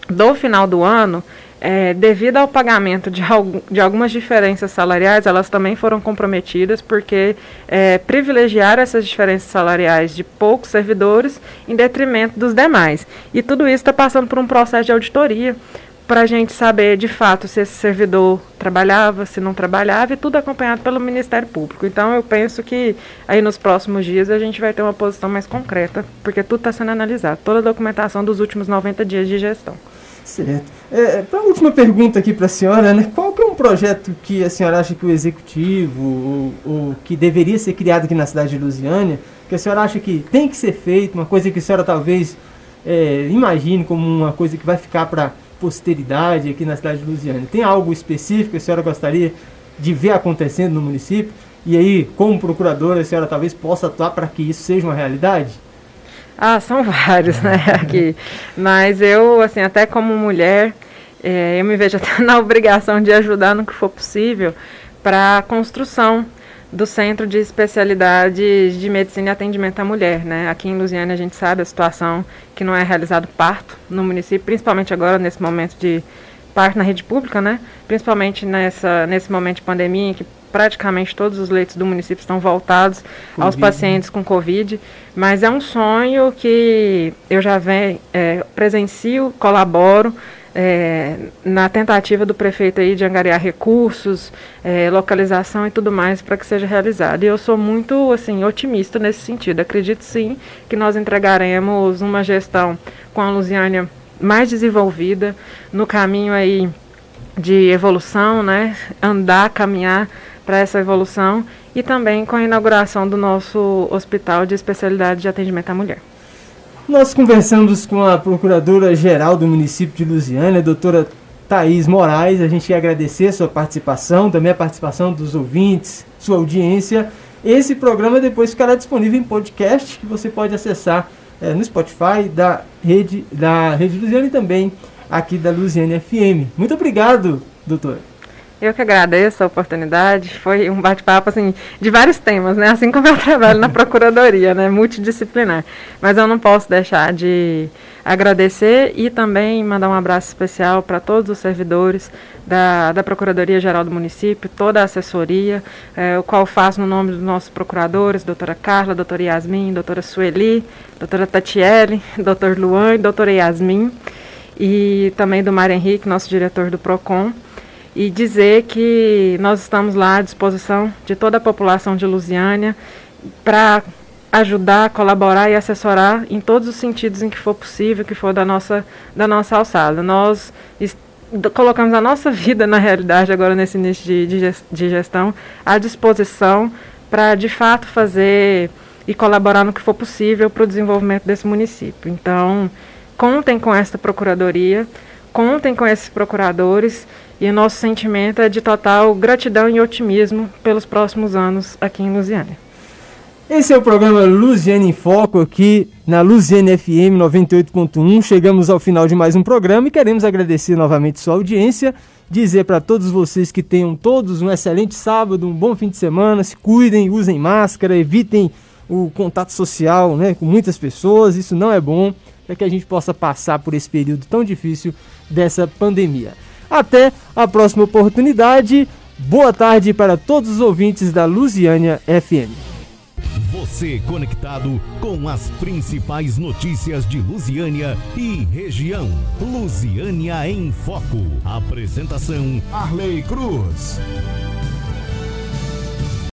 Speaker 3: do final do ano, é, devido ao pagamento de, de, algumas diferenças salariais, elas também foram comprometidas porque é, privilegiaram essas diferenças salariais de poucos servidores em detrimento dos demais. E tudo isso está passando por um processo de auditoria para a gente saber de fato se esse servidor trabalhava, se não trabalhava, e tudo acompanhado pelo Ministério Público. Então eu penso que aí nos próximos dias a gente vai ter uma posição mais concreta, porque tudo está sendo analisado, toda a documentação dos últimos 90 dias de gestão.
Speaker 2: Certo. É, para a última pergunta aqui para a senhora, né? Qual que é um projeto que a senhora acha que o executivo, ou, que deveria ser criado aqui na cidade de Lusiânia, que a senhora acha que tem que ser feito, uma coisa que a senhora talvez é, imagine como uma coisa que vai ficar para posteridade aqui na cidade de Lusiânia? Tem algo específico que a senhora gostaria de ver acontecendo no município? E aí, como procuradora, a senhora talvez possa atuar para que isso seja uma realidade?
Speaker 3: Ah, são vários, né, aqui. Mas eu, assim, até como mulher, é, eu me vejo até na obrigação de ajudar no que for possível para a construção do Centro de Especialidades de Medicina e Atendimento à Mulher, né? Aqui em Lusiana a gente sabe a situação que não é realizado parto no município, principalmente agora nesse momento de parto na rede pública, né? Principalmente nessa, nesse momento de pandemia em que praticamente todos os leitos do município estão voltados COVID. aos pacientes com Covid, mas é um sonho que eu já venho, é, presencio, colaboro é, na tentativa do prefeito aí de angariar recursos, é, localização e tudo mais para que seja realizado. E eu sou muito assim otimista nesse sentido. Acredito sim que nós entregaremos uma gestão com a Lusiânia mais desenvolvida no caminho aí de evolução, né? Andar, caminhar para essa evolução e também com a inauguração do nosso hospital de especialidade de atendimento à mulher.
Speaker 2: Nós conversamos com a Procuradora-Geral do município de Lusiana, a doutora Thaís Moraes. A gente quer agradecer a sua participação, também a participação dos ouvintes, sua audiência. Esse programa depois ficará disponível em podcast, que você pode acessar é, no Spotify da rede, da rede Lusiana e também aqui da Lusiana FM. Muito obrigado, doutora.
Speaker 3: Eu que agradeço a oportunidade. Foi um bate-papo assim de vários temas, né? Assim como eu trabalho na procuradoria, né? Multidisciplinar. Mas eu não posso deixar de agradecer e também mandar um abraço especial para todos os servidores da, da Procuradoria Geral do Município, toda a assessoria, é, o qual faço no nome dos nossos procuradores, doutora Carla, doutora Yasmin, doutora Sueli, doutora Tatiele, doutor Luan e doutora Yasmin, e também do Mário Henrique, nosso diretor do PROCON e dizer que nós estamos lá à disposição de toda a população de Lusiânia para ajudar, colaborar e assessorar em todos os sentidos em que for possível, que for da nossa, da nossa alçada. Nós colocamos a nossa vida, na realidade, agora nesse início de, de gestão, à disposição para, de fato, fazer e colaborar no que for possível para o desenvolvimento desse município. Então, contem com esta procuradoria, contem com esses procuradores e o nosso sentimento é de total gratidão e otimismo pelos próximos anos aqui em Lusiânia.
Speaker 2: Esse é o programa Luziana em Foco aqui na Luziana FM 98.1. Chegamos ao final de mais um programa e queremos agradecer novamente sua audiência, dizer para todos vocês que tenham todos um excelente sábado, um bom fim de semana, se cuidem, usem máscara, evitem o contato social né, com muitas pessoas, isso não é bom, para que a gente possa passar por esse período tão difícil dessa pandemia. Até a próxima oportunidade. Boa tarde para todos os ouvintes da Lusiânia FM.
Speaker 1: Você conectado com as principais notícias de Lusiânia e região. Lusiânia em Foco. Apresentação: Arley Cruz.